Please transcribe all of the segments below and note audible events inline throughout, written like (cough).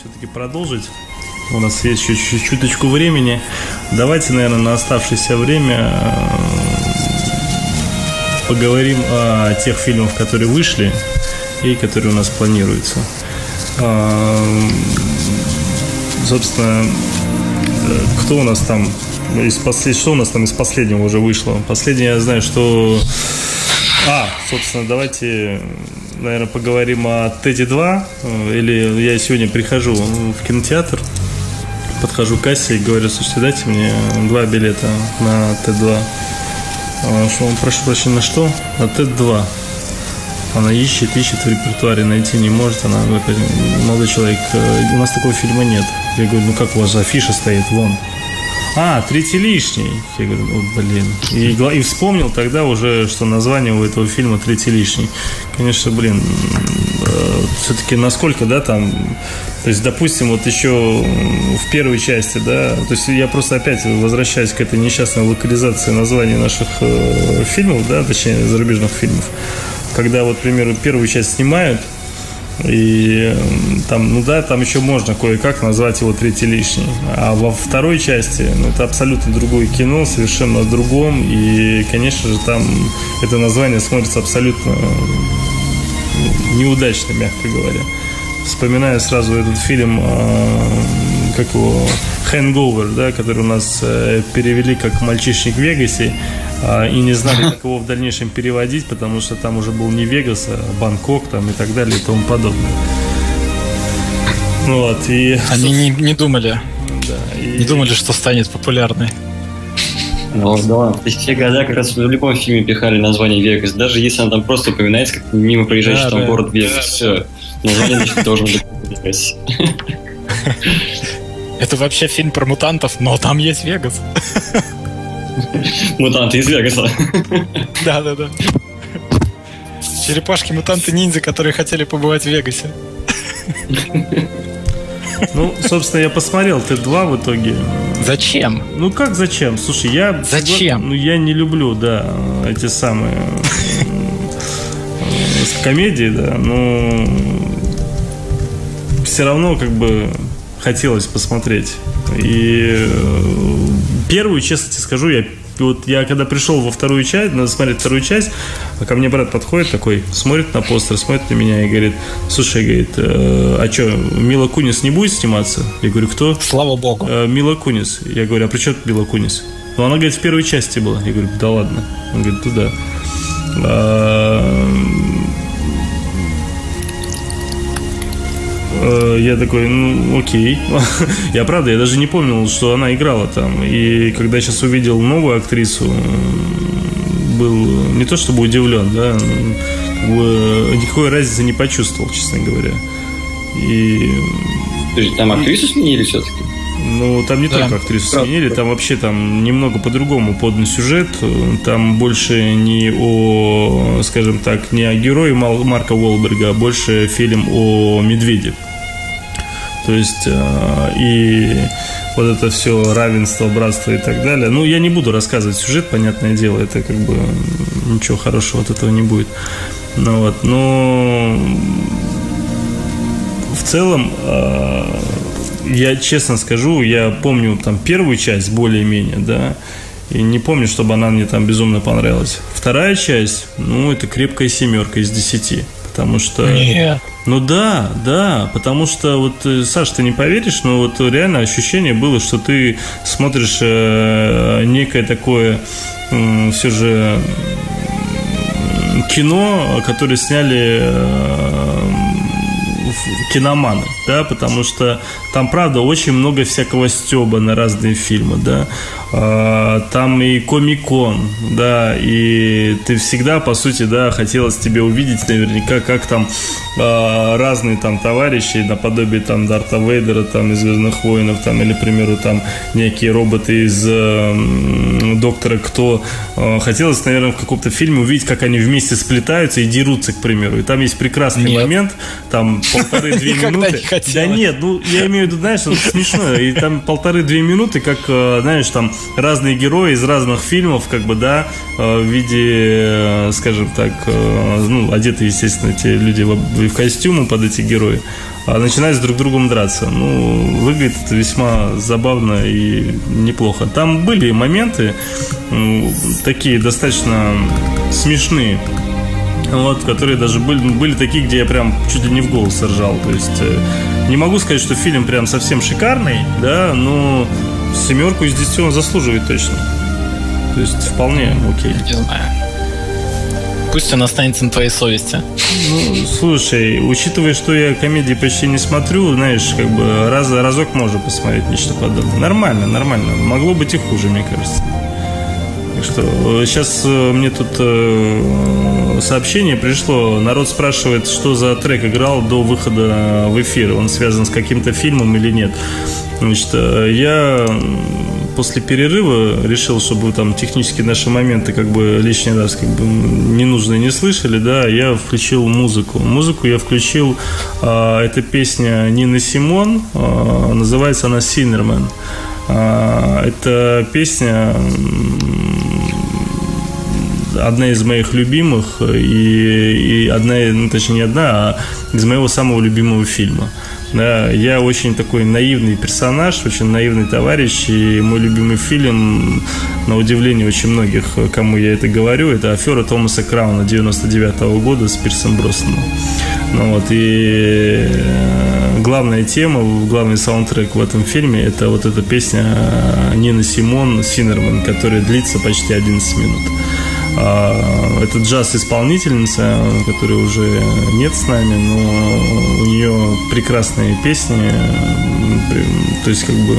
все-таки продолжить. У нас есть еще чуточку времени. Давайте, наверное, на оставшееся время э, поговорим о тех фильмах, которые вышли и которые у нас планируются. А, собственно, э, кто у нас там из послед... что у нас там из последнего уже вышло? Последнее я знаю, что... А, собственно, давайте, наверное, поговорим о Тедди 2. Или я сегодня прихожу в кинотеатр, подхожу к кассе и говорю, слушайте, дайте мне два билета на Т2. Что он прошу прощения, на что? На Т2. Она ищет, ищет в репертуаре, найти не может. Она говорит, молодой человек, э, у нас такого фильма нет. Я говорю, ну как у вас афиша стоит, вон. А, третий лишний. Я говорю, о, блин. И, и вспомнил тогда уже, что название у этого фильма третий лишний. Конечно, блин, э, все-таки насколько, да, там, то есть, допустим, вот еще в первой части, да, то есть я просто опять возвращаюсь к этой несчастной локализации названия наших э, фильмов, да, точнее, зарубежных фильмов. Когда вот, к примеру, первую часть снимают, и там, ну да, там еще можно кое-как назвать его третий лишний. А во второй части, ну, это абсолютно другое кино, совершенно другом. И, конечно же, там это название смотрится абсолютно неудачно, мягко говоря. Вспоминаю сразу этот фильм, а, как его, Hangover, да, который у нас э, перевели как «Мальчишник в Вегасе», и не знали, как его в дальнейшем переводить, потому что там уже был не Вегас, а Бангкок там и так далее и тому подобное. Вот, и... Они не, не думали. Да, и... Не думали, что станет популярной. Ну, да. То есть все года как раз в любом фильме пихали название Вегас. Даже если он там просто упоминается, как мимо проезжающий да, там да. город Вегас. Да, все. Название должен быть Вегас. Это вообще фильм про мутантов, но там есть Вегас. Мутанты из Вегаса. Да, да, да. Черепашки-мутанты-ниндзя, которые хотели побывать в Вегасе. Ну, собственно, я посмотрел Т2 в итоге. Зачем? Ну как зачем? Слушай, я... Зачем? Ну я не люблю, да, эти самые э, комедии, да, но все равно как бы хотелось посмотреть. И э, первую, честно тебе скажу, я вот я когда пришел во вторую часть, надо смотреть вторую часть, а ко мне брат подходит такой, смотрит на постер, смотрит на меня и говорит, слушай, говорит, э, а что, Мила Кунис не будет сниматься? Я говорю, кто? Слава богу. Э, Мила Кунис. Я говорю, а при чем Мила Кунис? Ну, она, говорит, в первой части была. Я говорю, да ладно. Он говорит, ну да. Я такой, ну, окей. (laughs) я правда, я даже не помнил, что она играла там. И когда сейчас увидел новую актрису, был не то чтобы удивлен, да, никакой разницы не почувствовал, честно говоря. И... Там актрису сменили все-таки? Ну, там не да. только актрису Правда. сменили, там вообще там немного по-другому подан сюжет. Там больше не о, скажем так, не о герое Марка Уолберга, а больше фильм о медведе. То есть э, и вот это все равенство, братство и так далее. Ну, я не буду рассказывать сюжет, понятное дело, это как бы ничего хорошего от этого не будет. Ну вот, но в целом э, я честно скажу, я помню там первую часть более-менее, да, и не помню, чтобы она мне там безумно понравилась. Вторая часть, ну, это крепкая семерка из десяти. Потому что... Нет. Ну да, да, потому что вот, э, Саш, ты не поверишь, но вот реально ощущение было, что ты смотришь э, некое такое э, все же кино, которое сняли э, киноманы, да, потому что там, правда, очень много всякого стеба на разные фильмы, да, а, там и комикон, да, и ты всегда, по сути, да, хотелось тебе увидеть наверняка, как там а, разные там товарищи, наподобие там Дарта Вейдера, там из Звездных воинов, там, или, к примеру, там некие роботы из Доктора Кто, э, хотелось, наверное, в каком-то фильме увидеть, как они вместе сплетаются и дерутся, к примеру, и там есть прекрасный Нет. момент, там полторы-две (laughs) минуты. Не да нет, ну я имею в виду, знаешь, это смешно. И там полторы-две минуты, как, э, знаешь, там разные герои из разных фильмов, как бы, да, э, в виде, скажем так, ну, одеты, естественно, эти люди в костюмы под эти герои. А начинают с друг другом драться. Ну, выглядит это весьма забавно и неплохо. Там были моменты такие достаточно смешные, вот, которые даже были, были такие, где я прям чуть ли не в голос ржал. То есть э, не могу сказать, что фильм прям совсем шикарный, да, но семерку из десяти он заслуживает точно. То есть вполне окей. Не знаю. Пусть он останется на твоей совести. Ну, слушай, учитывая, что я комедии почти не смотрю, знаешь, как бы раз, разок можно посмотреть нечто подобное. Нормально, нормально. Могло быть и хуже, мне кажется. Что сейчас э, мне тут э, сообщение пришло. Народ спрашивает, что за трек играл до выхода в эфир. Он связан с каким-то фильмом или нет. Значит, э, я после перерыва решил, чтобы там технические наши моменты как бы лишний раз как бы ненужные не слышали, да, я включил музыку. Музыку я включил, а, это песня Нины Симон, а, называется она «Синермен». Это песня одна из моих любимых и, и одна, ну, точнее не одна, а из моего самого любимого фильма. Да, я очень такой наивный персонаж, очень наивный товарищ, и мой любимый фильм, на удивление очень многих, кому я это говорю, это афера Томаса Крауна 99 -го года с Пирсом Броснаном. Ну вот, и э, главная тема, главный саундтрек в этом фильме, это вот эта песня Нины Симон «Синерман», которая длится почти 11 минут. А, это джаз-исполнительница, которая уже нет с нами, но у нее прекрасные песни. То есть, как бы,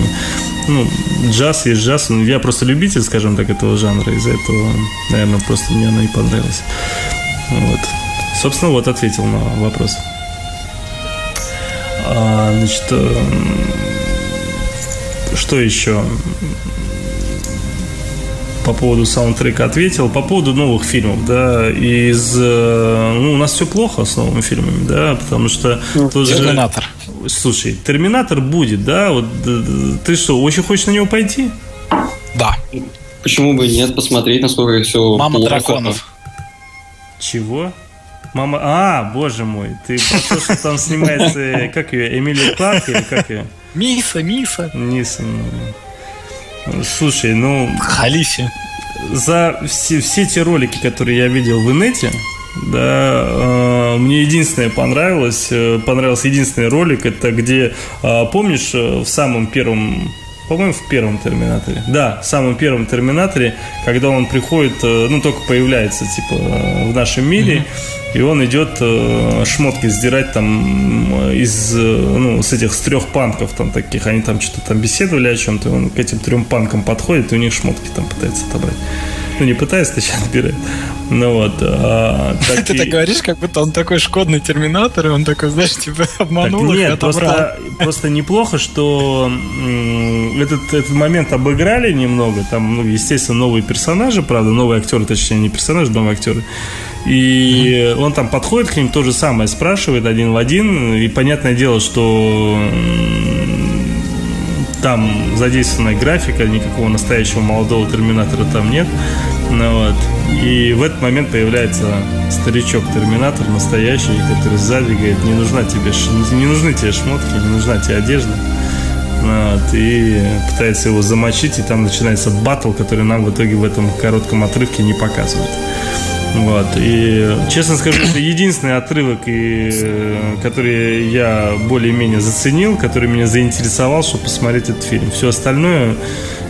ну, джаз есть джаз. Я просто любитель, скажем так, этого жанра. Из-за этого, наверное, просто мне она и понравилась. Вот. Собственно, вот ответил на вопрос. А, значит, что еще? по поводу саундтрека ответил. По поводу новых фильмов, да, из... Э, ну, у нас все плохо с новыми фильмами, да, потому что... Ну, Терминатор. Же, слушай, Терминатор будет, да, вот ты что, очень хочешь на него пойти? Да. Почему бы нет, посмотреть, насколько все Мама плохо. драконов. Чего? Мама... А, боже мой, ты про то, что там снимается, как ее, Эмилия Кларк или как ее? Миса, Миса. Миса, ну... Слушай, ну... Халифе. За все, все те ролики, которые я видел в инете, да, э, мне единственное понравилось, э, понравился единственный ролик, это где, э, помнишь, э, в самом первом по-моему, в первом Терминаторе. Да, в самом первом Терминаторе, когда он приходит, э, ну, только появляется, типа, в нашем мире, mm-hmm и он идет э, шмотки сдирать там из, э, ну, с этих с трех панков там таких, они там что-то там беседовали о чем-то, он к этим трем панкам подходит, и у них шмотки там пытается отобрать. Ну, не пытается, точнее, отбирает. Ну вот. А, так Ты и... так говоришь, как будто он такой шкодный терминатор, и он такой, знаешь, типа (laughs) обманул так, нет, просто, просто неплохо, что этот, этот момент обыграли немного. Там, ну, естественно, новые персонажи, правда, новые актеры, точнее, не персонажи, новые актеры. И он там подходит к ним, то же самое спрашивает один в один. И понятное дело, что там задействованная графика, никакого настоящего молодого терминатора там нет. Ну, вот. И в этот момент появляется старичок-терминатор настоящий, который сзади говорит, не нужна тебе, не нужны тебе шмотки, не нужна тебе одежда. Ну вот, и пытается его замочить, и там начинается батл, который нам в итоге в этом коротком отрывке не показывают. Вот. И, честно скажу, это единственный отрывок, и, который я более-менее заценил, который меня заинтересовал, чтобы посмотреть этот фильм. Все остальное,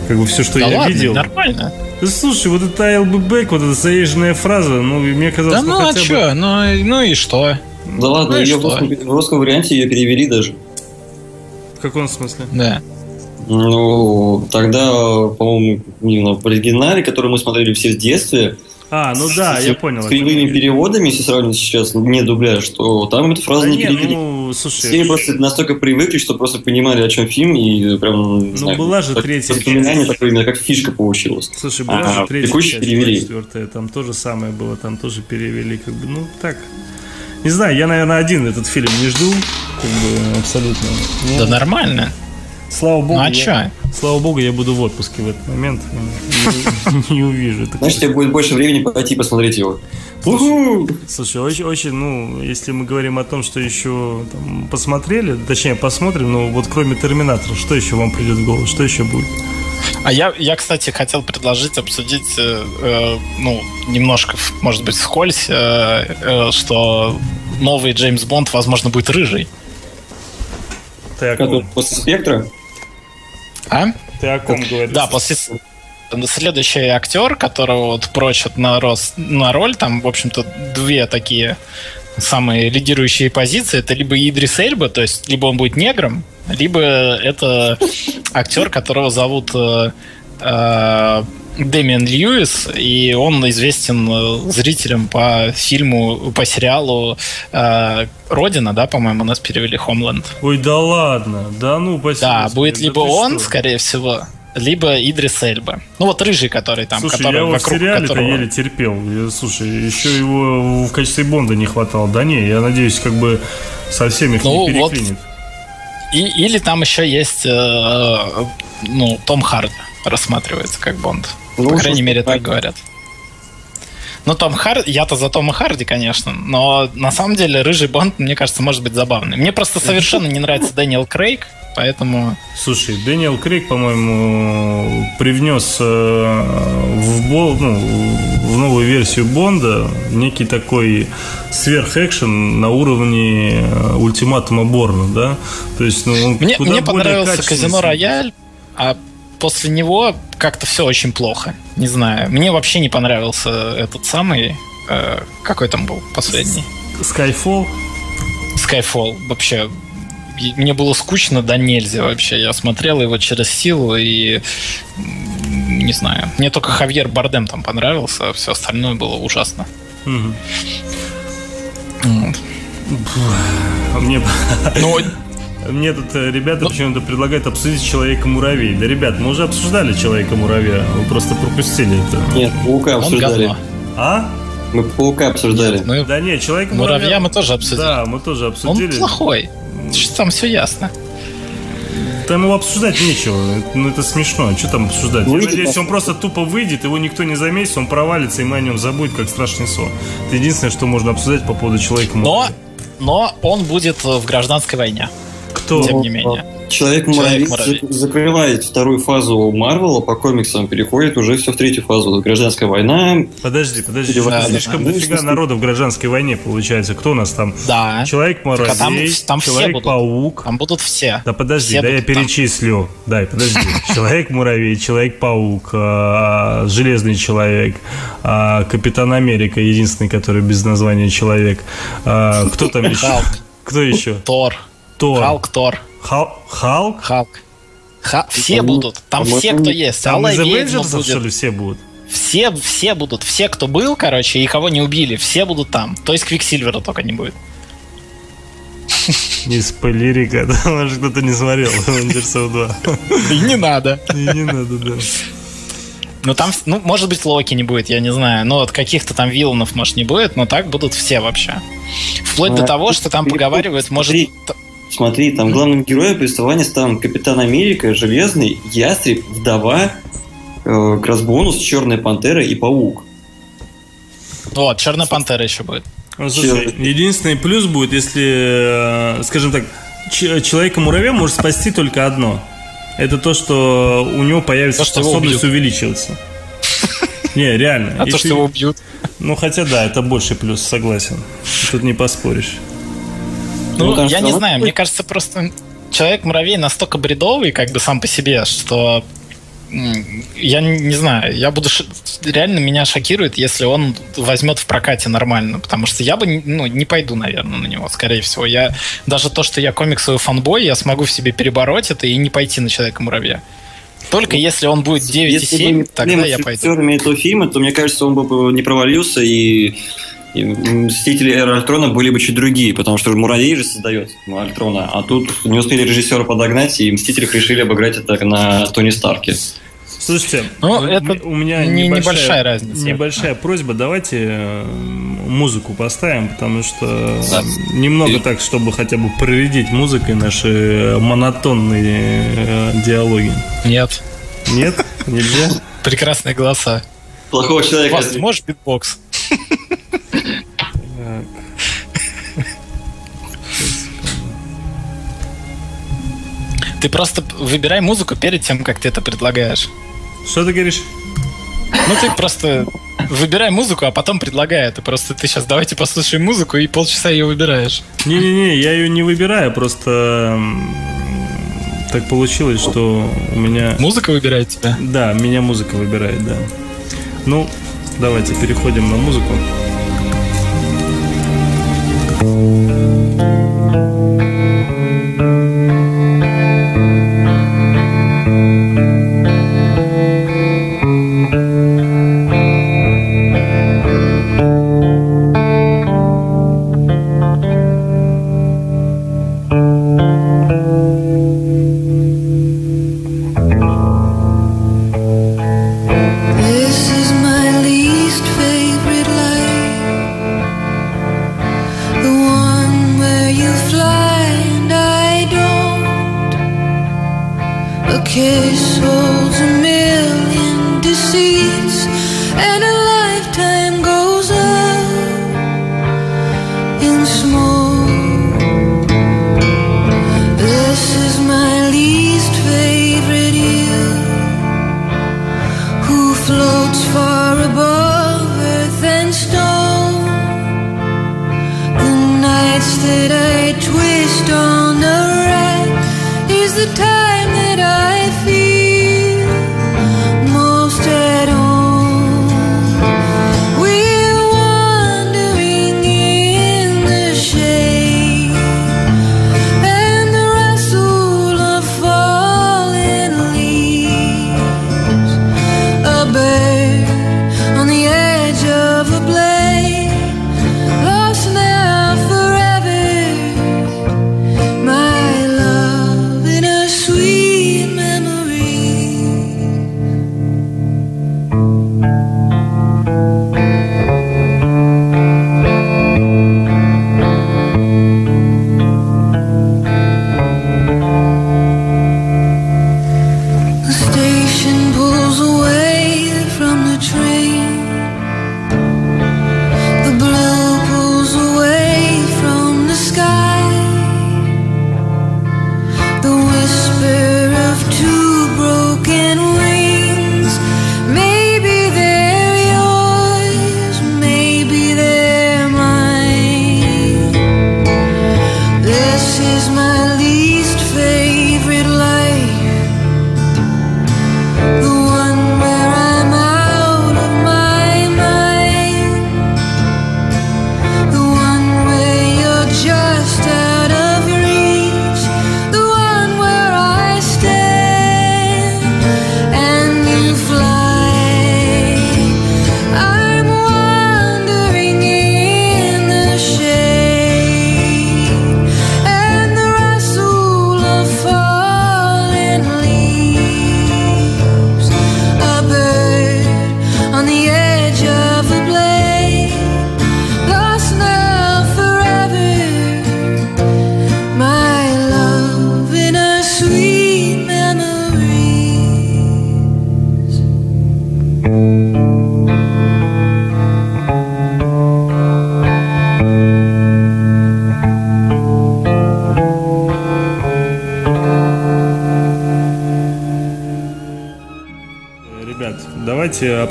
как бы все, что да я ладно, видел. Нормально. Да слушай, вот это I'll be back, вот эта заезженная фраза, ну, мне казалось, да ну, ну а что, бы... ну, ну и что? Да ладно, ну ее в русском, в русском варианте ее перевели даже. В каком смысле? Да. Ну, тогда, по-моему, в оригинале, который мы смотрели все в детстве, а, ну да, с, я понял. С кривыми переводами, если сравнить сейчас, не дубляж, что там эту фразу да не, не перевели. Ну, слушай, Все просто настолько привыкли, что просто понимали, о чем фильм, и прям, не Ну, знаю, была же третья Воспоминание такое именно как фишка получилось. Слушай, была а, же третья часть, перевели. четвертая, там тоже самое было, там тоже перевели, как бы, ну, так, Не знаю, я, наверное, один этот фильм не жду. Как бы, абсолютно. Ну, да нормально. Слава богу. Ну, а я, Слава богу, я буду в отпуске в этот момент. Не, не увижу. Значит, тебе будет больше времени пойти посмотреть его. Слушай, слушай, очень, очень, ну, если мы говорим о том, что еще там, посмотрели, точнее, посмотрим, но вот кроме Терминатора, что еще вам придет в голову, что еще будет? А я, я, кстати, хотел предложить обсудить, э, э, ну, немножко, может быть, вскользь, э, э, что новый Джеймс Бонд, возможно, будет рыжий. О ком? После спектра? А? Ты о ком говоришь? Да, после следующий актер, которого вот прочат на, рост, на роль, там, в общем-то, две такие самые лидирующие позиции. Это либо Идрис Эльба, то есть либо он будет негром, либо это актер, которого зовут э, э, Дэмиан Льюис, и он известен э, зрителям по фильму, по сериалу э, Родина, да, по-моему, нас перевели Хомленд. Ой, да ладно, да ну, спасибо. Да, будет либо он, что? скорее всего, либо Идрис Эльба. Ну вот рыжий, который там, слушай, который я его вокруг в сериале которого... еле терпел. Я, слушай, еще его в качестве Бонда не хватало. Да не, я надеюсь, как бы совсем их ну, не переклинит. Вот. И, или там еще есть, э, ну, Том Харди рассматривается как Бонд. Ну, По крайней мере, так говорят. Ну, Том Харди, я-то за Тома Харди, конечно, но на самом деле рыжий Бонд, мне кажется, может быть забавный. Мне просто совершенно не нравится Дэниел Крейг, поэтому... Слушай, Дэниел Крейг, по-моему, привнес э, в, бол, ну, в новую версию Бонда некий такой сверхэкшен на уровне э, ультиматума Борна, да? То есть, ну, мне, мне понравился Казино Рояль, а после него как-то все очень плохо. Не знаю. Мне вообще не понравился этот самый... Э, какой там был последний? Skyfall? Skyfall. Вообще, мне было скучно да нельзя вообще. Я смотрел его через силу и не знаю. Мне только Хавьер Бардем там понравился, а все остальное было ужасно. Угу. Вот. Мне... Ну, мне тут э, ребята ну... почему-то предлагают обсудить Человека-муравей. Да, ребят, мы уже обсуждали Человека-муравья. Вы просто пропустили это. Нет, Паука обсуждали. А? Мы Паука обсуждали. Нет, мы... Да нет, Человека-муравья... Муравья мы тоже обсудили. Да, мы тоже обсудили. Он плохой. Там все ясно. Там его обсуждать нечего. Ну, это смешно. Что там обсуждать? Ну, Я надеюсь, он просто тупо выйдет, его никто не заметит, он провалится, и мы о нем забудем, как страшный сон. Это единственное, что можно обсуждать по поводу человека. Но, но он будет в гражданской войне. Кто? Тем не менее. Человек-муравей закрывает вторую фазу Марвела по комиксам, переходит уже все в третью фазу. Гражданская война. Подожди, подожди. Да, слишком да. дофига народа в гражданской войне получается. Кто у нас там? Да. Человек-муравей, там, там Человек-паук. Там будут все. Да подожди, все да я перечислю. Там. Дай, подожди. (laughs) Человек-муравей, Человек-паук, а, Железный Человек, а, Капитан Америка, единственный, который без названия Человек. А, кто там еще? Кто еще? Тор. Тор. Халк, Тор. Хал... Халк? Халк. Ха... Все будут. Там все, кто есть. Там из Avengers, что ли, все будут? Все, все будут. Все, кто был, короче, и кого не убили, все будут там. То есть Квиксильвера только не будет. Не спойлери, когда (laughs) может кто-то не смотрел Avengers 2. И не надо. И не надо, да. Ну там, ну, может быть, Локи не будет, я не знаю. Ну, от каких-то там вилланов, может, не будет, но так будут все вообще. Вплоть до того, что там поговаривают, может... Смотри, там главным героем повествования стал Капитан Америка, Железный, Ястреб, Вдова, э, как раз бонус, Черная Пантера и Паук. Вот, Черная Пантера еще будет. Ну, слушай, единственный плюс будет, если, э, скажем так, Человека-муравья может спасти только одно. Это то, что у него появится то, способность увеличиваться. (laughs) Не, реально. А то, что его убьют. Ну, хотя да, это больший плюс, согласен. Тут не поспоришь. Ну, ну я не знаю, мне кажется, просто человек-муравей настолько бредовый, как бы сам по себе, что я не знаю, я буду реально меня шокирует, если он возьмет в прокате нормально, потому что я бы ну, не пойду, наверное, на него, скорее всего. Я даже то, что я комиксовый фанбой, я смогу в себе перебороть это и не пойти на человека муравья. Только ну, если он будет 9,7, тогда я пойду. Если этого фильма, то мне кажется, он бы не провалился и и Мстители Эра Альтрона были бы чуть другие, потому что Муравей же создает Альтрона, а тут не успели режиссера подогнать, и Мстители решили обыграть это на Тони Старке. Слушайте, ну, это у меня не, небольшая, небольшая разница. Небольшая просьба, давайте э, музыку поставим, потому что да. немного И... так, чтобы хотя бы проредить музыкой наши монотонные э, диалоги. Нет. Нет? Нельзя? (laughs) Прекрасные голоса. Плохого человека. Вас, можешь битбокс? (laughs) Ты просто выбирай музыку перед тем, как ты это предлагаешь. Что ты говоришь? Ну, ты просто выбирай музыку, а потом предлагай это. Просто ты сейчас давайте послушаем музыку и полчаса ее выбираешь. Не-не-не, я ее не выбираю, просто так получилось, что у меня... Музыка выбирает тебя? Да, меня музыка выбирает, да. Ну, давайте переходим на музыку.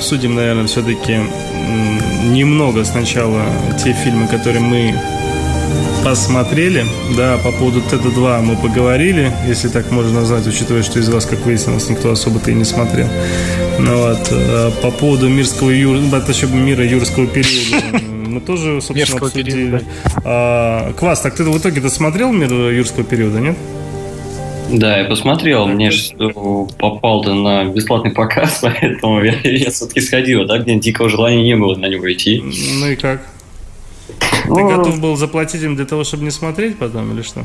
Обсудим, наверное, все-таки немного сначала те фильмы, которые мы посмотрели. Да, по поводу ТД-2 мы поговорили, если так можно назвать, учитывая, что из вас, как выяснилось, никто особо-то и не смотрел. Ну, вот. А по поводу мирского юр... еще мира юрского периода мы тоже, собственно, Мерзкого обсудили. Периода. А, Квас, так ты в итоге досмотрел мир юрского периода, нет? Да, я посмотрел, мне что попал то на бесплатный показ, (laughs) поэтому я, я все-таки сходил, да, где дикого желания не было на него идти. Ну и как? Ты ну, готов был заплатить им для того, чтобы не смотреть потом, или что?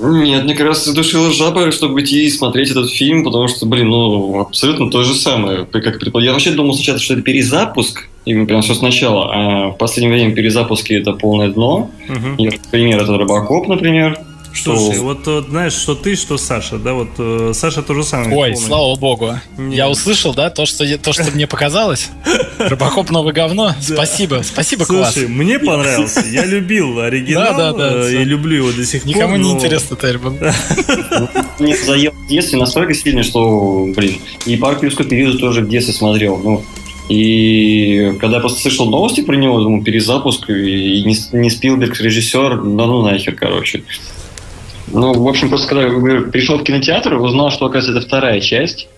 Нет, мне как раз задушила жаба, чтобы идти и смотреть этот фильм, потому что, блин, ну, абсолютно то же самое. Как Я вообще думал сначала, что это перезапуск, и прям все сначала, а в последнее время перезапуски это полное дно. Угу. Пример это Робокоп, например. Слушай, что... вот, вот знаешь, что ты, что Саша, да, вот э, Саша то же самое. Ой, помню. слава богу. Нет. Я услышал, да, то, что, то, что мне показалось. Рыбакоп новое говно. (laughs) Спасибо, спасибо, класс. Слушай, мне понравился. Я любил (laughs) оригинал да, да, да, и люблю его до сих пор. Никому не интересно, Тербан. Мне заел в детстве настолько сильно, что, блин, и парк юрского периода тоже в детстве смотрел. Ну, и когда я просто слышал новости про него, думаю, перезапуск, и не, не Спилберг режиссер, да ну нахер, короче. Ну, в общем, просто когда я пришел в кинотеатр, узнал, что, оказывается, это вторая часть.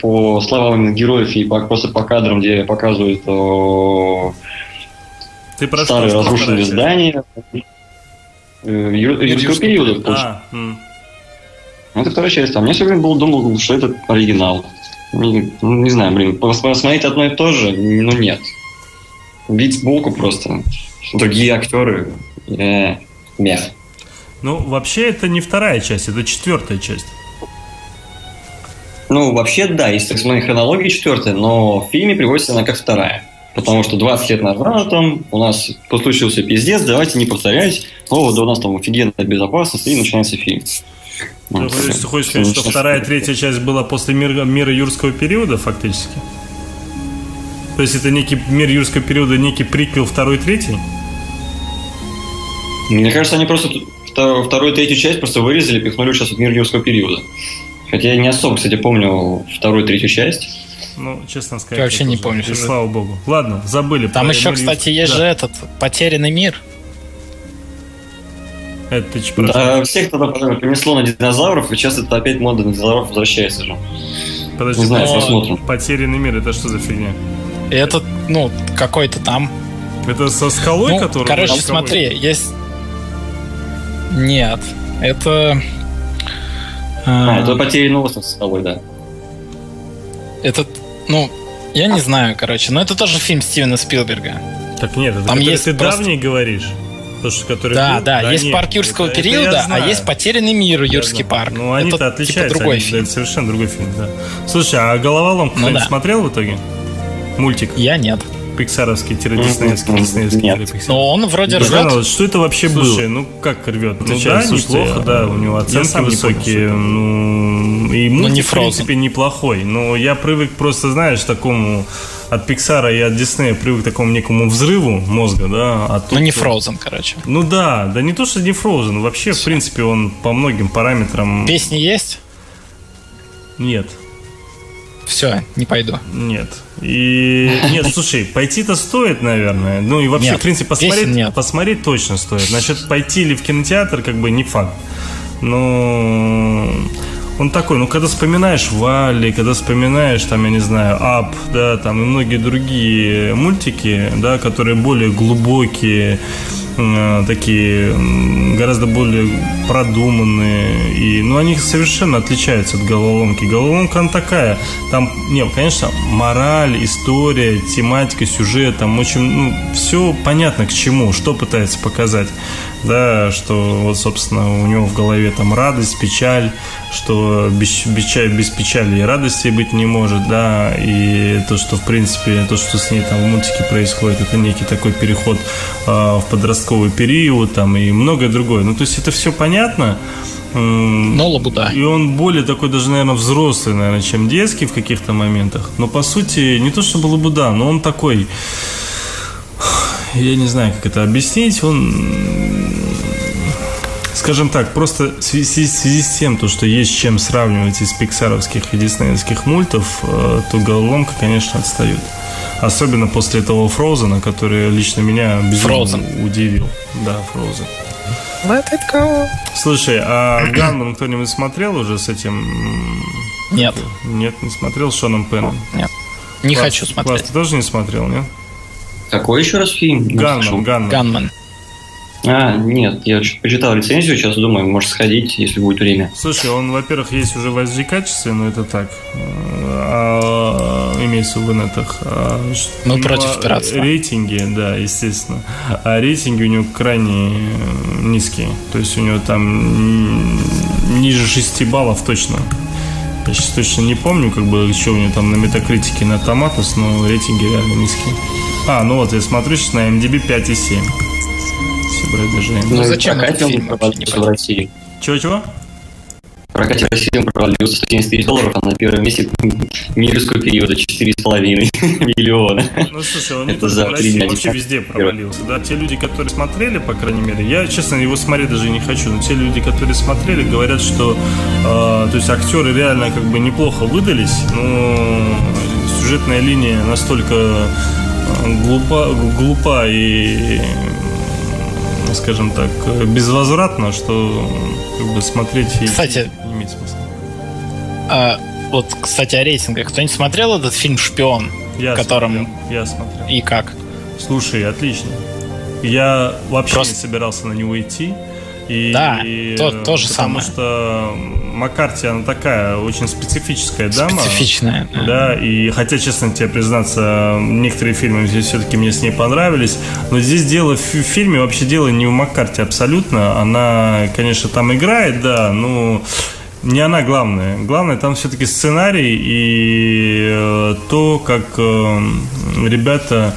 По словам героев и по, просто по кадрам, где показывают о, Ты про старые что, разрушенные здания. Э, юрского периода. А, м. Ну, это вторая часть. А мне все время было думал, что это оригинал. Не, ну, не знаю, блин, посмотреть одно и то же, ну нет. Бить сбоку просто. Другие актеры. Э, мех. Ну, вообще это не вторая часть, это четвертая часть. Ну, вообще, да, если так смотреть хронология четвертая, но в фильме приводится она как вторая. Потому что 20 лет назад там у нас случился пиздец, давайте не повторять. О, да у нас там офигенная безопасность, и начинается фильм. Ну, вот, ты хочешь сказать, что вторая, третья часть была после мира, мира юрского периода, фактически? То есть это некий мир юрского периода, некий приквел второй, третий? Мне кажется, они просто вторую и третью часть просто вырезали, пихнули сейчас в мир юрского периода. Хотя я не особо, кстати, помню вторую и третью часть. Ну, честно сказать. Я вообще не помню. И, слава богу. Ладно, забыли. Там еще, кстати, есть да. же этот потерянный мир. Это ты про Да, всех тогда принесло на динозавров, и сейчас это опять мода на динозавров возвращается же. Подожди, не знаю, но... посмотрим. Потерянный мир, это что за фигня? Это, ну, какой-то там. Это со скалой, ну, который... Короче, смотри, есть нет, это... А, это потерянный остров с тобой, да. Это, ну, я не знаю, короче, но это тоже фильм Стивена Спилберга. Так нет, это Там есть ты просто... давний говоришь. То, что, который да, был? да, да, есть нет, парк юрского это, периода, это а есть потерянный мир юрский парк. Ну, они-то это, отличаются. Типа другой они, фильм. Это совершенно другой фильм, да. Слушай, а головоломку ну, да. смотрел в итоге? Мультик? Я нет пиксаровский, диснеевский, диснеевский. Нет. Но он вроде рвет. Что это вообще было? Слушай, ну как рвет? Ну да, неплохо, да, у него оценки высокие. Ну, и мультик, в принципе, неплохой. Но я привык просто, знаешь, такому от Пиксара и от Диснея привык к такому некому взрыву мозга, да. А тут, ну не Frozen, короче. Ну да, да не то, что не Frozen, вообще, в принципе, он по многим параметрам... Песни есть? Нет. Все, не пойду. Нет. И нет, слушай, пойти-то стоит, наверное. Ну и вообще, нет, в принципе, посмотреть, нет. посмотреть точно стоит. Значит, пойти ли в кинотеатр, как бы не факт. Но он такой, ну, когда вспоминаешь Валли, когда вспоминаешь, там, я не знаю, Ап, да, там, и многие другие мультики, да, которые более глубокие, такие гораздо более продуманные. И, ну, они совершенно отличаются от головоломки. Головоломка, она такая. Там, не, конечно, мораль, история, тематика, сюжет, там очень, ну, все понятно к чему, что пытается показать да, что вот, собственно, у него в голове там радость, печаль, что без, без, без печали и радости быть не может, да, и то, что, в принципе, то, что с ней там в мультике происходит, это некий такой переход э, в подростковый период, там, и многое другое. Ну, то есть это все понятно, но лабуда. И он более такой даже, наверное, взрослый, наверное, чем детский в каких-то моментах. Но по сути, не то чтобы лабуда, но он такой я не знаю, как это объяснить, он, скажем так, просто в связи, в связи с тем, то, что есть чем сравнивать из пиксаровских и диснеевских мультов, э, то головоломка, конечно, отстает. Особенно после этого Фрозена, который лично меня безумно Frozen. удивил. Да, Фрозен. Let it go. Слушай, а Ганман кто-нибудь смотрел уже с этим? Нет. Нет, не смотрел с Шоном Пеном? Нет. Не Класс, хочу смотреть. Класс, ты тоже не смотрел, нет? Какой еще раз фильм? Ганман, Ганман. Ганман. А, нет, я почитал рецензию, сейчас думаю, может сходить, если будет время. Слушай, он, во-первых, есть уже в HD качестве, но это так. А, имеется в инетах. А, ну, ну, против а, пиратства. Рейтинги, да, естественно. А рейтинги у него крайне э, низкие. То есть у него там ниже 6 баллов точно. Я сейчас точно не помню, как бы, что у него там на метакритике на Томатос, но рейтинги реально низкие. А, ну вот я смотрю сейчас на MDB 5,7. Соображаем. Ну, зачем этот фильм в России? Чего-чего? Прокате в России он провалился 170 тысяч долларов, а на первом месте мирского периода 4,5 (laughs) миллиона. Ну, слушай, он не Это за России, вообще везде провалился. Да, те люди, которые смотрели, по крайней мере, я, честно, его смотреть даже не хочу, но те люди, которые смотрели, говорят, что э, то есть актеры реально как бы неплохо выдались, но сюжетная линия настолько э, глупа, глупа и скажем так, безвозвратно, что как бы смотреть кстати, имеет смысла. А, вот, кстати, о рейтингах. Кто-нибудь смотрел этот фильм «Шпион»? Я которым... смотрел. Я смотрел. И как? Слушай, отлично. Я вообще Просто... не собирался на него идти. И, да, и, то, то же потому самое. что Маккарти, она такая очень специфическая дама. Специфичная. Да. да, и хотя, честно тебе признаться, некоторые фильмы здесь все-таки мне с ней понравились, но здесь дело в фильме, вообще дело не в Маккарти абсолютно. Она, конечно, там играет, да, но не она главная. Главное там все-таки сценарий и э, то, как э, ребята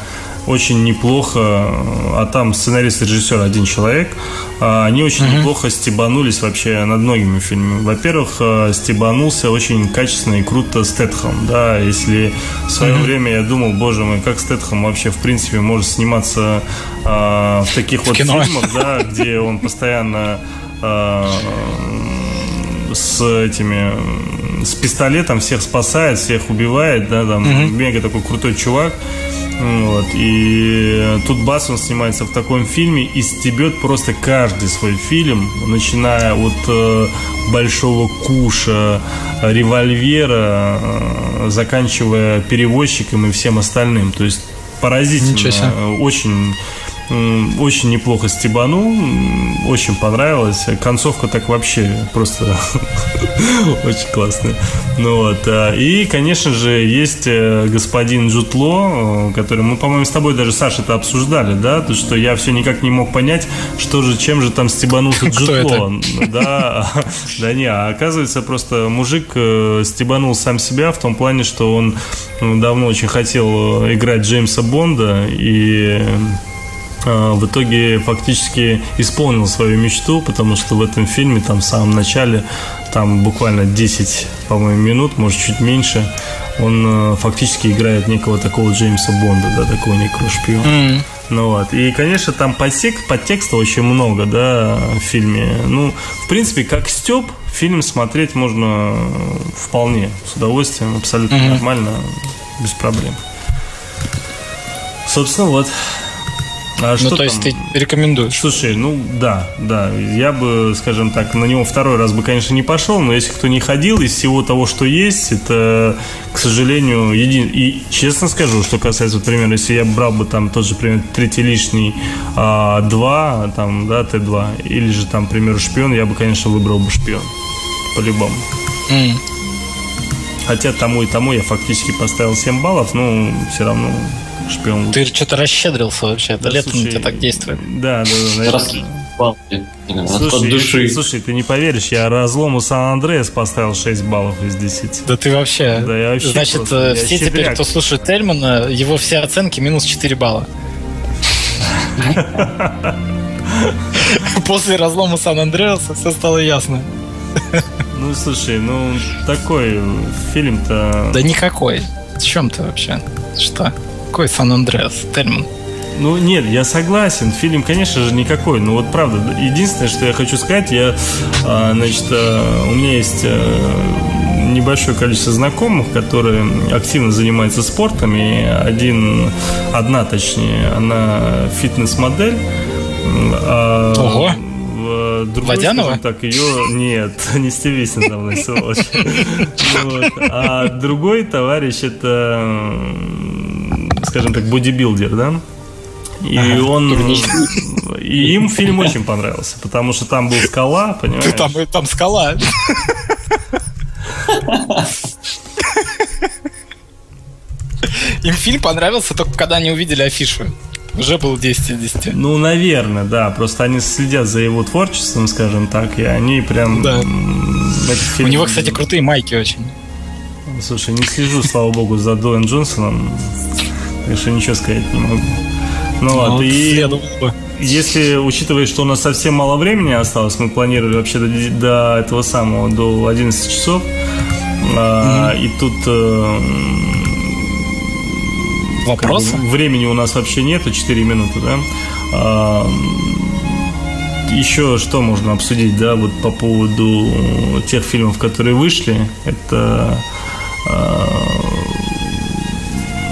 очень неплохо, а там сценарист и режиссер один человек, а, они очень uh-huh. неплохо стебанулись вообще над многими фильмами. Во-первых, э, стебанулся очень качественно и круто Стэтхэм, да, если в свое uh-huh. время я думал, боже мой, как Стэтхэм вообще в принципе может сниматься а, в таких в вот кино. фильмах, да, где он постоянно а, с этими с пистолетом всех спасает, всех убивает, да, там uh-huh. мега такой крутой чувак. Вот. И тут бас он снимается в таком фильме и стебет просто каждый свой фильм, начиная от э, Большого Куша, Револьвера, э, заканчивая перевозчиком и всем остальным. То есть поразительно, очень очень неплохо стебанул, очень понравилось. Концовка так вообще просто (laughs) очень классная. Ну вот. А, и, конечно же, есть э, господин Джутло, э, который мы, по-моему, с тобой даже, Саша, это обсуждали, да, то, что я все никак не мог понять, что же, чем же там стебанулся (laughs) Джутло. Да, (laughs) да не, а оказывается, просто мужик э, стебанул сам себя в том плане, что он давно очень хотел играть Джеймса Бонда и в итоге фактически исполнил свою мечту, потому что в этом фильме там в самом начале, там буквально 10, по-моему, минут, может чуть меньше, он э, фактически играет некого такого Джеймса Бонда, да, такого некого шпиона. Mm. Ну вот. И, конечно, там подтекст, подтекста очень много, да, в фильме. Ну, в принципе, как Степ, фильм смотреть можно вполне с удовольствием, абсолютно mm-hmm. нормально, без проблем. Собственно, вот. А ну, то там? есть ты рекомендуешь? Слушай, ну да, да. Я бы, скажем так, на него второй раз бы, конечно, не пошел, но если кто не ходил, из всего того, что есть, это, к сожалению, един... И честно скажу, что касается, вот, примерно, если я брал бы там тот же, пример, третий лишний а, 2, там, да, Т2, или же там, к примеру, шпион, я бы, конечно, выбрал бы шпион. По-любому. Mm. Хотя тому и тому я фактически поставил 7 баллов, но все равно шпион. Ты что-то расщедрился вообще, это да, лето слушай, на тебя так действует. Да, да, да. Слушай, души. слушай, ты не поверишь, я разлому Сан-Андреас поставил 6 баллов из 10. Да ты вообще... Да, я вообще Значит, просто, все я теперь, кто слушает Тельмана, его все оценки минус 4 балла. После разлома Сан-Андреаса все стало ясно. Ну, слушай, ну, такой фильм-то... Да никакой. С чем ты вообще? Что? Какой Сан-Андреас? Тельман. Ну, нет, я согласен. Фильм, конечно же, никакой. Но вот правда, единственное, что я хочу сказать, я, а, значит, а, у меня есть а, небольшое количество знакомых, которые активно занимаются спортом, и один, одна точнее, она фитнес-модель. Ого! другой, Водянова? так, ее... Нет, (laughs) не Стивисин давно, (laughs) сволочь. А другой товарищ это скажем так, бодибилдер, да? И ага, он... И им фильм очень понравился, потому что там был скала, понимаешь? Там, там скала. Им фильм понравился только когда они увидели афишу. Уже был 10 из 10. Ну, наверное, да. Просто они следят за его творчеством, скажем так, и они прям... Да. м, этот У фильм- него, кстати, крутые майки очень. Слушай, не слежу, слава богу, за Дуэн Джонсоном. Так что ничего сказать не могу. Ну вот, Вот и если учитывая, что у нас совсем мало времени осталось, мы планировали вообще до, до этого самого, до 11 часов, а, и тут э, Вопросы? как бы времени у нас вообще нету, 4 минуты, да? А, еще что можно обсудить, да, вот по поводу тех фильмов, которые вышли, это а,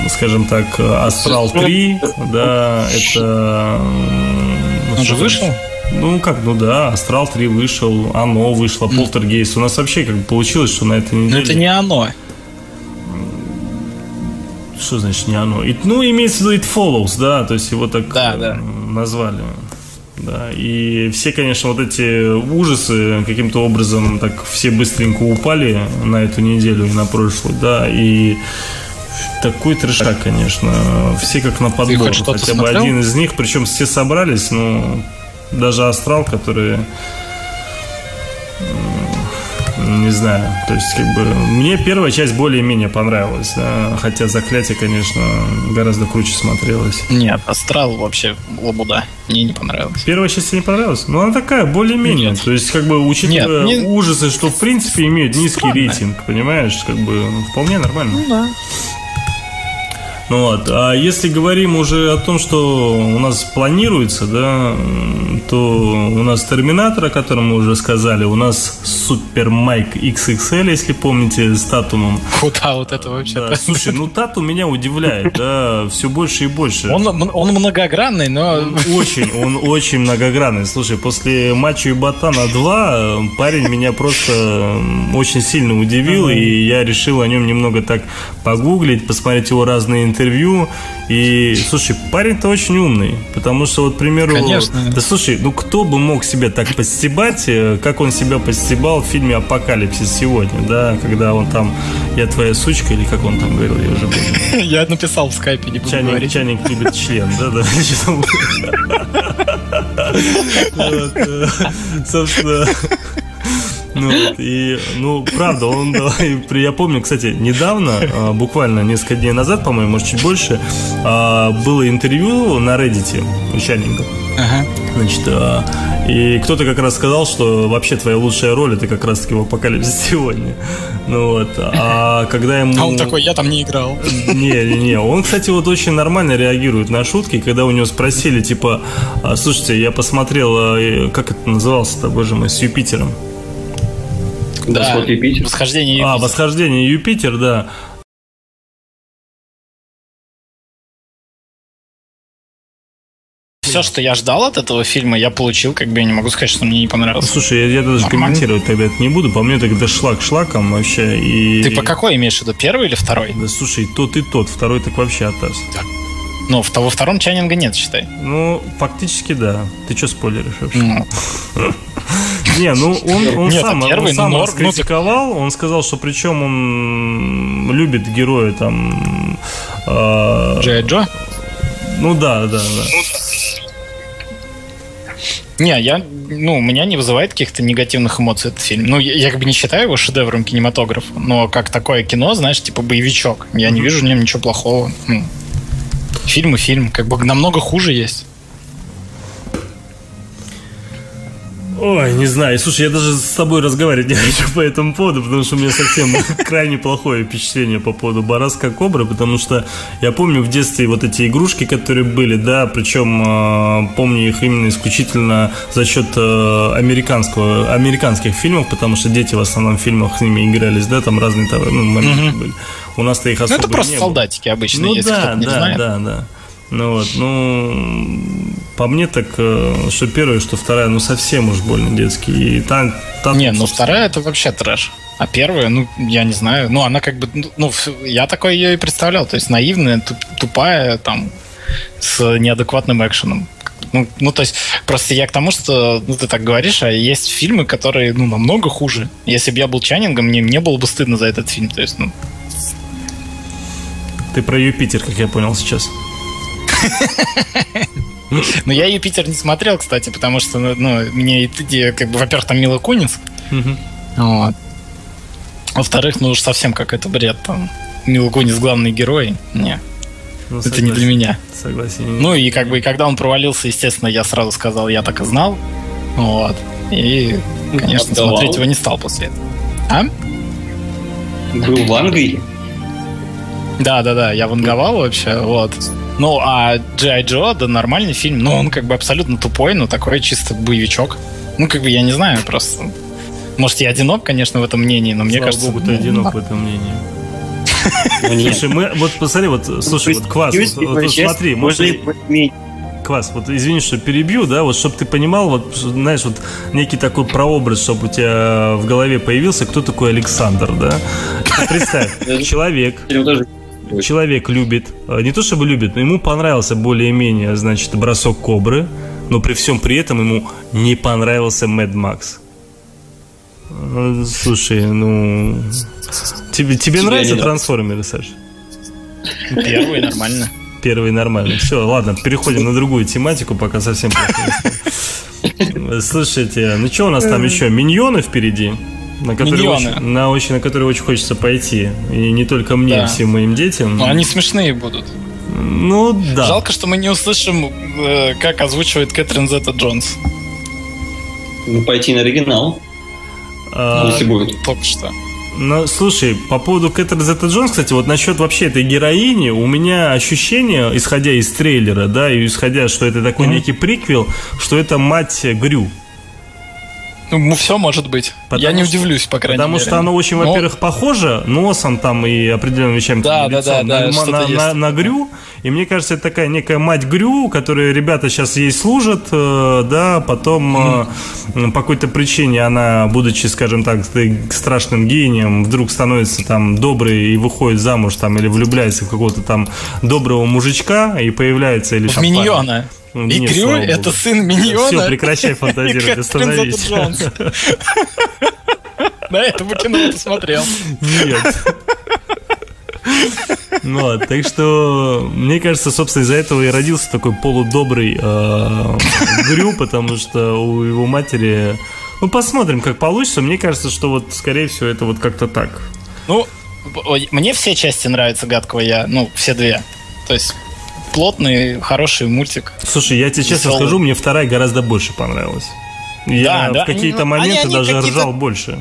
скажем так, Астрал 3, да, это... м, Он же вышел? ну, как, ну да, Астрал 3 вышел, Оно вышло, Полтергейст. У нас вообще как бы получилось, что на этой Но неделе... это не оно. Что значит не оно? И, ну, имеется в виду It Follows, да, то есть его так Да, э, да. назвали. Да, и все, конечно, вот эти ужасы каким-то образом так все быстренько упали на эту неделю и на прошлую, да, и такой трешак, конечно, все как на подбор, хотя бы один из них, причем все собрались, ну, даже Астрал, который не знаю, то есть как бы мне первая часть более-менее понравилась, да, хотя заклятие, конечно, гораздо круче смотрелось. Нет, Астрал вообще лабуда. Мне не понравилось. Первая часть не понравилась? Ну, она такая, более-менее. Нет. То есть, как бы, учитывая Нет, не- ужасы, что, в принципе, имеют низкий Странно. рейтинг, понимаешь, как бы, ну, вполне нормально. да. Ну вот, а если говорим уже о том, что у нас планируется, да, то у нас Терминатор, о котором мы уже сказали, у нас Супер Майк XXL, если помните, с Татумом. (laughs) Куда вот это вообще? Да, слушай, ну Тату меня удивляет, да, все больше и больше. Он, он многогранный, но Очень, он очень многогранный. Слушай, после матча и Ботана 2 парень меня просто очень сильно удивил, и я решил о нем немного так погуглить, посмотреть его разные интервью. И, слушай, парень-то очень умный, потому что, вот, к примеру... Конечно. Да слушай, ну кто бы мог себя так постебать, э, как он себя постебал в фильме «Апокалипсис» сегодня, да, когда он там «Я твоя сучка» или как он там говорил, я уже помню. (laughs) я написал в скайпе, не буду Чайник, говорить. чайник любит член, да, да. (laughs) Э, Собственно. Ну, вот, и, ну, правда, он, я помню, кстати, недавно, а, буквально несколько дней назад, по-моему, может, чуть больше, а, было интервью на Reddit у Чайника. Ага. Значит, а, и кто-то как раз сказал, что вообще твоя лучшая роль это как раз-таки в апокалипсис сегодня. (laughs) Ну вот. А когда ему. А он такой, я там не играл. (laughs) Не, не, не. Он, кстати, вот очень нормально реагирует на шутки, когда у него спросили, типа, «А, слушайте, я посмотрел, а, как это назывался-то, боже мой, с Юпитером. Восход Юпитер. Восхождение А, Юпитера. восхождение Юпитер, да. Все, что я ждал от этого фильма, я получил, как бы я не могу сказать, что мне не понравилось. Слушай, я, я даже Нормально. комментировать тогда это не буду. По мне тогда шлак шлаком вообще. И... Ты по какой имеешь в виду, первый или второй? Да слушай, тот и тот, второй так вообще атас. Ну, в- во втором Чайнинга нет, считай. Ну, фактически да. Ты что спойлеришь вообще? Ну, (laughs) Не, ну он, он Нет, сам, а первый, он сам ну, норм, ну, раскритиковал, он сказал, что причем он любит героя там. э, Джей Джо? ну да, да, да. Не, я, ну, у меня не вызывает каких-то негативных эмоций этот фильм. Ну, я, я как бы не считаю его шедевром кинематографа, но как такое кино, знаешь, типа боевичок. Я не вижу в нем ничего плохого. Ну, фильм и фильм, как бы намного хуже есть. Ой, не знаю. Слушай, я даже с тобой разговаривать не (laughs) хочу по этому поводу, потому что у меня совсем (laughs) крайне плохое впечатление по поводу Бараска Кобры, потому что я помню в детстве вот эти игрушки, которые были, да, причем э, помню их именно исключительно за счет э, американского, американских фильмов, потому что дети в основном в фильмах с ними игрались, да, там разные товары, ну, моменты были. У нас-то их Ну, особо это просто солдатики обычно, Ну если да, кто-то не да, знает. да, да. Ну вот, ну, по мне так, э, что первая, что вторая, ну совсем уж больно детские. И та, та- Не, ну вторая это вообще трэш. А первая, ну, я не знаю. Ну, она как бы, ну, ф- я такой ее и представлял. То есть наивная, туп- тупая, там, с неадекватным экшеном. Ну, ну, то есть, просто я к тому, что, ну, ты так говоришь, а есть фильмы, которые, ну, намного хуже. Если бы я был Чанингом, мне не было бы стыдно за этот фильм. То есть, ну, Ты про Юпитер, как я понял сейчас. (laughs) Ну, я Юпитер не смотрел, кстати, потому что, ну, мне, как бы, во-первых, там Мила Кунис. Вот. Во-вторых, ну уж совсем как это бред. Там Мила Кунис главный герой. Не. Ну, это не для меня. Согласен. Ну и как бы, когда он провалился, естественно, я сразу сказал, я так и знал. Вот. И, конечно, Отдавал. смотреть его не стал после этого. А? Был в Англии? Да, да, да, я ванговал вообще, вот. Ну, а Джай Джо, да, нормальный фильм. Ну, он как бы абсолютно тупой, но такой чисто боевичок. Ну, как бы, я не знаю, просто... Может, я одинок, конечно, в этом мнении, но мне Слава кажется... Богу, ты ну, одинок в этом мнении. Слушай, мы, вот посмотри, вот, слушай, вот Квас, вот, смотри, может, Квас, вот извини, что перебью, да, вот чтобы ты понимал, вот, знаешь, вот некий такой прообраз, чтобы у тебя в голове появился, кто такой Александр, да? Представь, человек, человек любит, а, не то чтобы любит, но ему понравился более-менее, значит, бросок кобры, но при всем при этом ему не понравился Мэд Макс. Слушай, ну... Тебе, тебе нравятся трансформеры, Саш? Первый нормально. Первый нормально. Все, ладно, переходим на другую тематику, пока совсем плохо. (laughs) Слушайте, ну что у нас там еще? Миньоны впереди? На которые, Миньоны. очень, на, очень, на которые очень хочется пойти. И не только мне, да. всем моим детям. Но они смешные будут. Ну, да. Жалко, что мы не услышим, э, как озвучивает Кэтрин Зета Джонс. Ну, пойти на оригинал. А, если будет. Только что. Ну, слушай, по поводу Кэтрин Зета Джонс, кстати, вот насчет вообще этой героини, у меня ощущение, исходя из трейлера, да, и исходя, что это такой mm-hmm. некий приквел, что это мать Грю. Ну, все может быть. Потому я не что, удивлюсь, по крайней потому мере. Потому что оно очень, Но... во-первых, похоже носом там и определенными вещами. Да, да, да, на, да, на, на, на Грю. И мне кажется, это такая некая мать Грю, которая ребята сейчас ей служат, э, да, потом mm. по какой-то причине она, будучи, скажем так, страшным гением, вдруг становится там доброй и выходит замуж там или влюбляется в какого-то там доброго мужичка и появляется или в там миньона. Парень. Ну, и Крю это сын Миньона. Все, прекращай фантазировать, остановись. Да, это бы кино посмотрел. Нет. Ну, вот, так что, мне кажется, собственно, из-за этого и родился такой полудобрый э, Грю, потому что у его матери... Ну, посмотрим, как получится. Мне кажется, что вот, скорее всего, это вот как-то так. Ну, мне все части нравятся гадкого я, ну, все две. То есть плотный, хороший мультик. Слушай, я тебе честно скажу, мне вторая гораздо больше понравилась. Я да, в да. какие-то ну, моменты они, даже они ржал больше.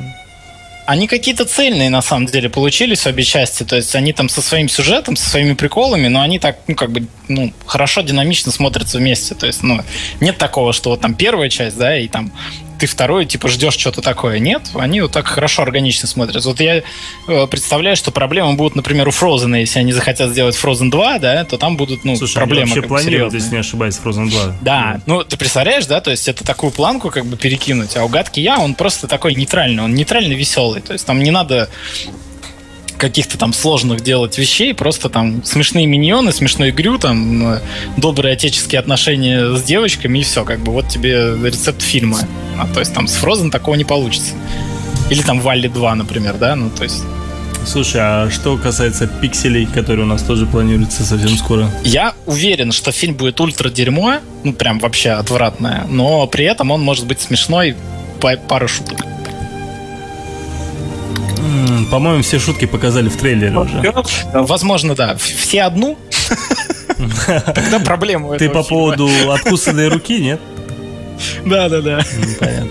Они какие-то цельные, на самом деле, получились обе части. То есть они там со своим сюжетом, со своими приколами, но они так, ну, как бы, ну, хорошо, динамично смотрятся вместе. То есть, ну, нет такого, что вот там первая часть, да, и там ты второй, типа, ждешь что-то такое. Нет, они вот так хорошо, органично смотрятся. Вот я э, представляю, что проблемы будут, например, у Frozen, если они захотят сделать Frozen 2, да, то там будут, ну, Слушай, проблемы. Слушай, вообще планируют, если не ошибаюсь, Frozen 2. Да, ну, ты представляешь, да, то есть это такую планку как бы перекинуть, а у Гадки Я он просто такой нейтральный, он нейтрально веселый, то есть там не надо каких-то там сложных делать вещей, просто там смешные миньоны, смешной грю, там э, добрые отеческие отношения с девочками и все, как бы вот тебе рецепт фильма. А, то есть там с Frozen такого не получится. Или там Валли 2, например, да, ну то есть... Слушай, а что касается пикселей, которые у нас тоже планируются совсем скоро? Я уверен, что фильм будет ультра дерьмо, ну прям вообще отвратное, но при этом он может быть смешной, пару шуток. По-моему, все шутки показали в трейлере уже. Возможно, да. Все одну? Тогда проблема Ты по поводу откусанной руки, нет? Да, да, да. Понятно.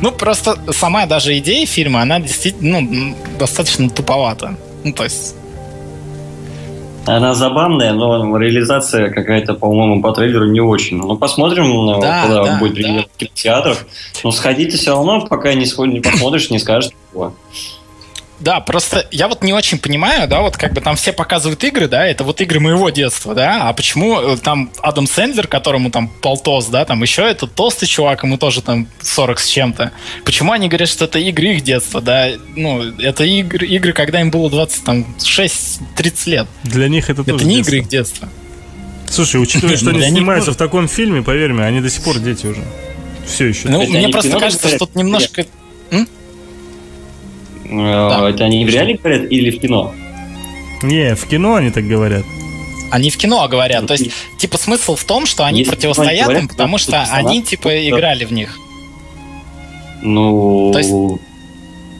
Ну, просто сама даже идея фильма, она действительно ну, достаточно туповата. Ну, то есть она забавная, но реализация какая-то, по-моему, по трейлеру не очень. Ну, посмотрим, ну, да, когда да, будет да. в кинотеатрах. Но сходите все равно, пока не, сходишь, не посмотришь, не скажешь ничего. Да, просто я вот не очень понимаю, да, вот как бы там все показывают игры, да, это вот игры моего детства, да, а почему э, там Адам Сэндлер, которому там полтос, да, там еще этот толстый чувак, ему тоже там 40 с чем-то. Почему они говорят, что это игры их детства, да, ну, это игры, игры когда им было 20, там, 6-30 лет. Для них это тоже Это не детство. игры их детства. Слушай, учитывая, (laughs) что они снимаются в таком фильме, поверь мне, они до сих пор дети уже. Все еще. Ну, мне просто кажется, что тут немножко... Да. Это они в реале говорят или в кино? Не, в кино они так говорят. Они в кино говорят. То есть, типа, смысл в том, что они Если противостоят говорят, им, потому что персонаж- они, типа, играли в них. Ну, То есть-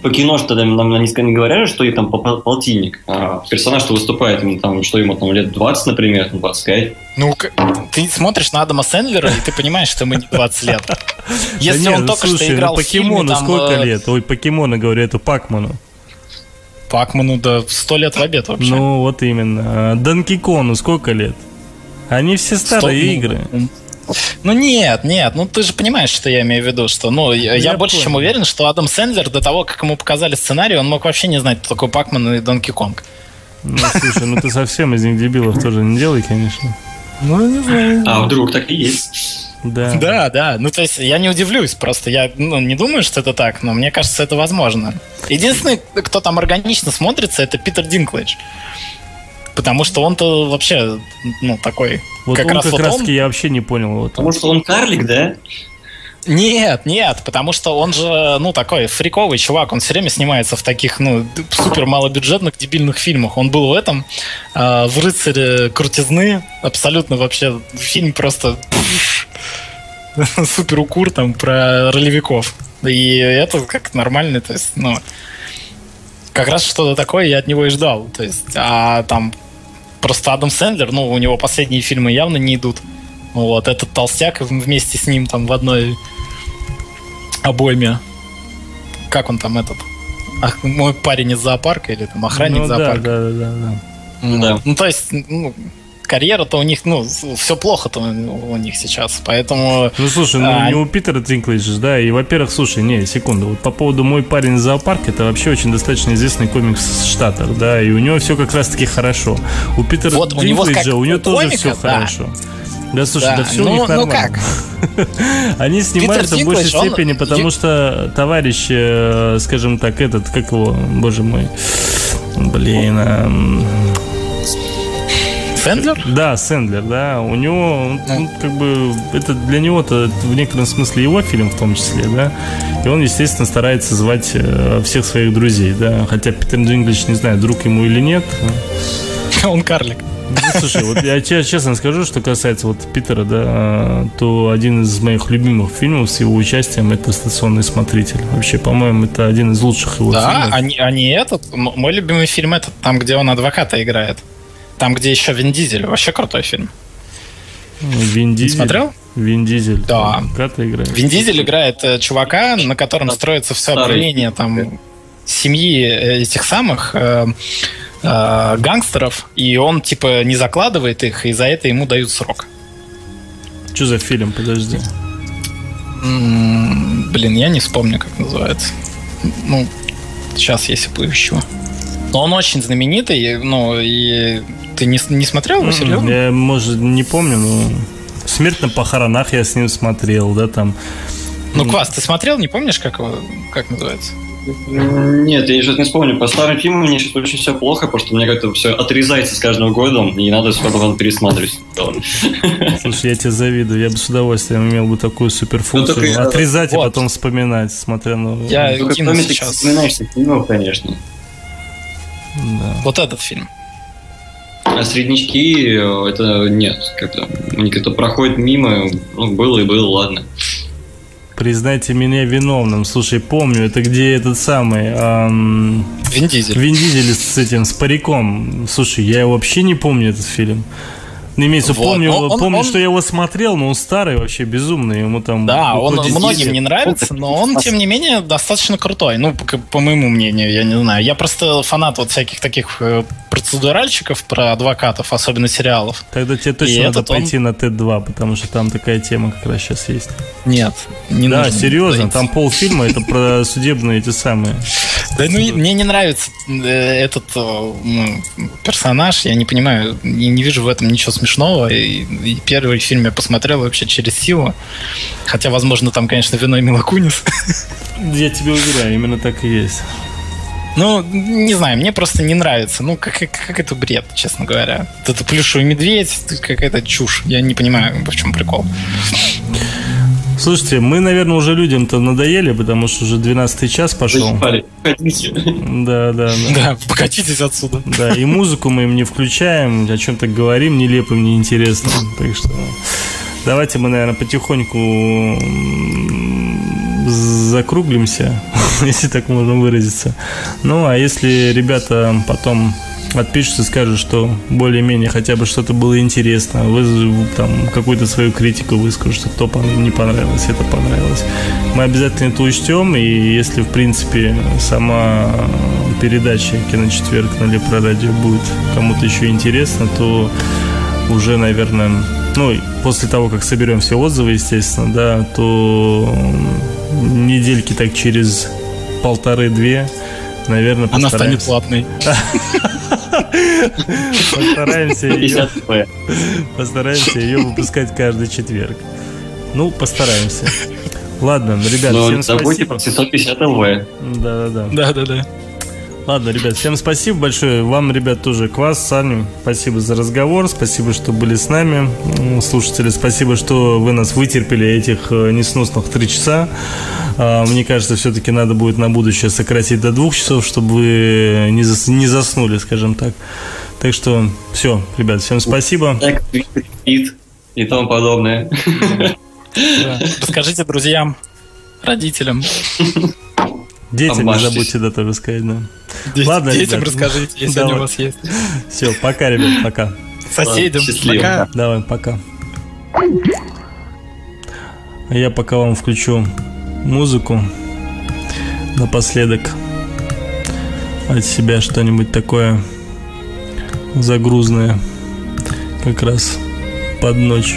по кино что нам, нам не говорят, что и там по- по- полтинник. А персонаж, что выступает, ему там, что ему там лет 20, например, ну, 25. Ну, к- ты смотришь на Адама Сэндлера, и ты понимаешь, что ему не 20 лет. Если Да он ну только слушай, что играл ну в фильме, Покемону там, сколько э, лет? Ой, Покемона, говорю, это Пакману. Пакману, да, 100 лет в обед вообще. Ну, вот именно. Донки Кону сколько лет? Они все старые Сто- ну, игры. Ну нет, нет, ну ты же понимаешь, что я имею в виду, что, ну, я, я Я больше понял. чем уверен, что Адам Сэндлер до того, как ему показали сценарий, он мог вообще не знать, кто такой Пакман и Донки Конг. Ну, слушай, ну ты совсем из них дебилов тоже не делай, конечно. Ну, не знаю. А вдруг так и есть. Да. (laughs) Да, да, ну то есть я не удивлюсь, просто я ну, не думаю, что это так, но мне кажется, это возможно. Единственный, кто там органично смотрится, это Питер Динклэдж. Потому что он-то вообще, ну, такой... Вот как он раз как вот раз он- я вообще не понял. Вот. Потому что он карлик, да? Нет, нет, потому что он же, ну, такой фриковый чувак, он все время снимается в таких, ну, супер малобюджетных, дебильных фильмах. Он был в этом, э, в «Рыцаре крутизны», абсолютно вообще фильм просто (laughs) супер укур там про ролевиков. И это как нормальный, то есть, ну, как раз что-то такое я от него и ждал. То есть, а там просто Адам Сэндлер, ну, у него последние фильмы явно не идут. Вот, этот толстяк вместе с ним там в одной обойме. Как он там этот? Ах, мой парень из зоопарка или там охранник Ну, зоопарка. да, да, да, да. Ну, Да. ну, то есть, ну, карьера-то у них, ну, все плохо-то у них сейчас, поэтому... Ну слушай, ну А, не у Питера Динклэджа, да, и во-первых, слушай, не, секунду, вот по поводу «Мой парень из зоопарка» это вообще очень достаточно известный комикс в Штатах, да, и у него все как раз-таки хорошо. У Питера Вот, у него как у него у тоже комика, все да. хорошо. Да, слушай, да, Да, все у ну- них ну нормально. (laughs) Они снимаются в большей он- степени, потому что товарищ, э, скажем так, этот, как его, боже мой, блин, эм, Сэндлер? да, Сэндлер, да, у него, Да. ну, как бы, это для него-то в некотором смысле его фильм в том числе, да, и он, естественно, старается звать э, всех своих друзей, да, хотя Питер Динклэдж, не знаю, друг ему или нет, Он карлик. ну, слушай, вот я че- честно скажу, что касается вот Питера, да, то один из моих любимых фильмов с его участием это «Стационный смотритель». Вообще, по-моему, это один из лучших его Да, фильмов. они, они этот, м- мой любимый фильм этот, там, где он адвоката играет. Там, где еще Вин Дизель. Вообще крутой фильм. Вин Дизель. смотрел? Вин Дизель. Да. Как ты играешь? Вин Дизель играет э, чувака, на котором строится все объявление там семьи э, этих самых э, э, гангстеров, и он типа не закладывает их, и за это ему дают срок. Что за фильм? Подожди. М, Блин, я не вспомню, как называется. Ну, сейчас если поищу. Но он очень знаменитый, ну, и ты не, не смотрел его, серьезно? Я, может, не помню, но «Смерть на похоронах» я с ним смотрел, да, там. Ну, Квас, ты смотрел, не помнишь, как, его- как называется? Нет, я сейчас не вспомню. По старым фильмам мне сейчас очень все плохо, потому что мне как-то все отрезается с каждым годом, и надо все потом пересматривать. Слушай, я тебе завидую. Я бы с удовольствием имел бы такую суперфункцию. Ну, только, Отрезать и вот. потом вспоминать, смотря на... Я- Только памятник сейчас. вспоминаешься фильмов, конечно. Да. Вот этот фильм. А среднячки, э, это нет. Как-то они как-то проходят мимо. Ну, было и было, ладно. Признайте меня виновным. Слушай, помню, это где этот самый... ам, Вин Дизель. Вин Дизель с этим, с париком. Слушай, я вообще не помню этот фильм. Ну, имеется, Вот, помню, он- помню он- что я его смотрел, но он старый вообще, безумный. Ему там... Да, он многим 10. не нравится, но он, тем не менее, достаточно крутой. Ну, по, по моему мнению, я не знаю. Я просто фанат вот всяких таких э, процедуральщиков про адвокатов, особенно сериалов. Тогда тебе И точно надо этот он- пойти на Т2, потому что там такая тема как раз сейчас есть. Нет, не да, нужно. серьезно, Да, там полфильма это про судебные эти самые. Да, ну, и мне не нравится э, этот э, ну, персонаж, я не понимаю, не, не вижу в этом ничего смешного. И, и первый фильм я посмотрел вообще через силу. Хотя, возможно, там, конечно, виной Мила Кунис. Я тебе уверяю, именно так и есть. Ну, не знаю, мне просто не нравится. Ну, как, как, как это бред, честно говоря. Вот это плюшевый медведь, какая-то чушь. Я не понимаю, в чем прикол. Слушайте, мы, наверное, уже людям-то надоели, потому что уже 12 час пошел. Да, да, да. Да, покатитесь отсюда. Да, и музыку мы им не включаем, о чем-то говорим нелепым, неинтересным. Так что давайте мы, наверное, потихоньку закруглимся, (laughs) если так можно выразиться. Ну, а если ребята потом отпишутся, скажут, что более-менее хотя бы что-то было интересно, вы там какую-то свою критику выскажете, что то не понравилось, это понравилось. Мы обязательно это учтем, и если, в принципе, сама передача «Киночетверг» на Лепрорадио будет кому-то еще интересно, то уже, наверное, ну, после того, как соберем все отзывы, естественно, да, то недельки так через полторы-две, наверное, Она станет платной. (laughs) Постараемся ее, постараемся ее выпускать каждый четверг. Ну, постараемся. Ладно, ребят, Но всем забудьте про 750 ЛВ. Да-да-да. Да-да-да. Ладно, ребят, всем спасибо большое. Вам, ребят, тоже квас, Саню. Спасибо за разговор, спасибо, что были с нами. Слушатели, спасибо, что вы нас вытерпели этих э, несносных три часа. А, мне кажется, все-таки надо будет на будущее сократить до двух часов, чтобы вы не, зас, не заснули, скажем так. Так что все, ребят, всем спасибо. И тому подобное. Расскажите друзьям, родителям. (laughs) Детям не забудьте да тоже сказать, да. Детям, Ладно, детям ребят, расскажите, если давай. они у вас есть. Все, пока, ребят, пока. Соседям, пока. Давай, пока. Я пока вам включу музыку напоследок от себя что-нибудь такое загрузное как раз под ночь.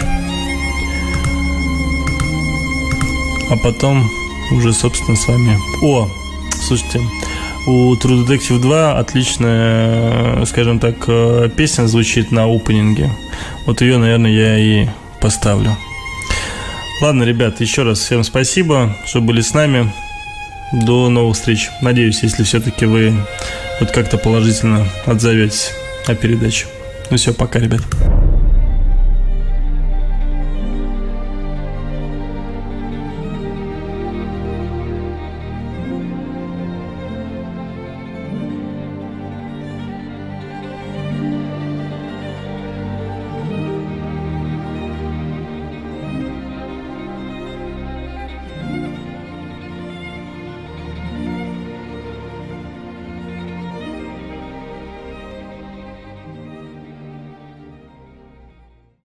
А потом уже, собственно, с вами... О, слушайте, у True Detective 2 отличная, скажем так, э, песня звучит на опенинге. Вот ее, наверное, я и поставлю. Ладно, ребят, еще раз всем спасибо, что были с нами. До новых встреч. Надеюсь, если все-таки вы вот как-то положительно отзоветесь о передаче. Ну все, пока, ребят.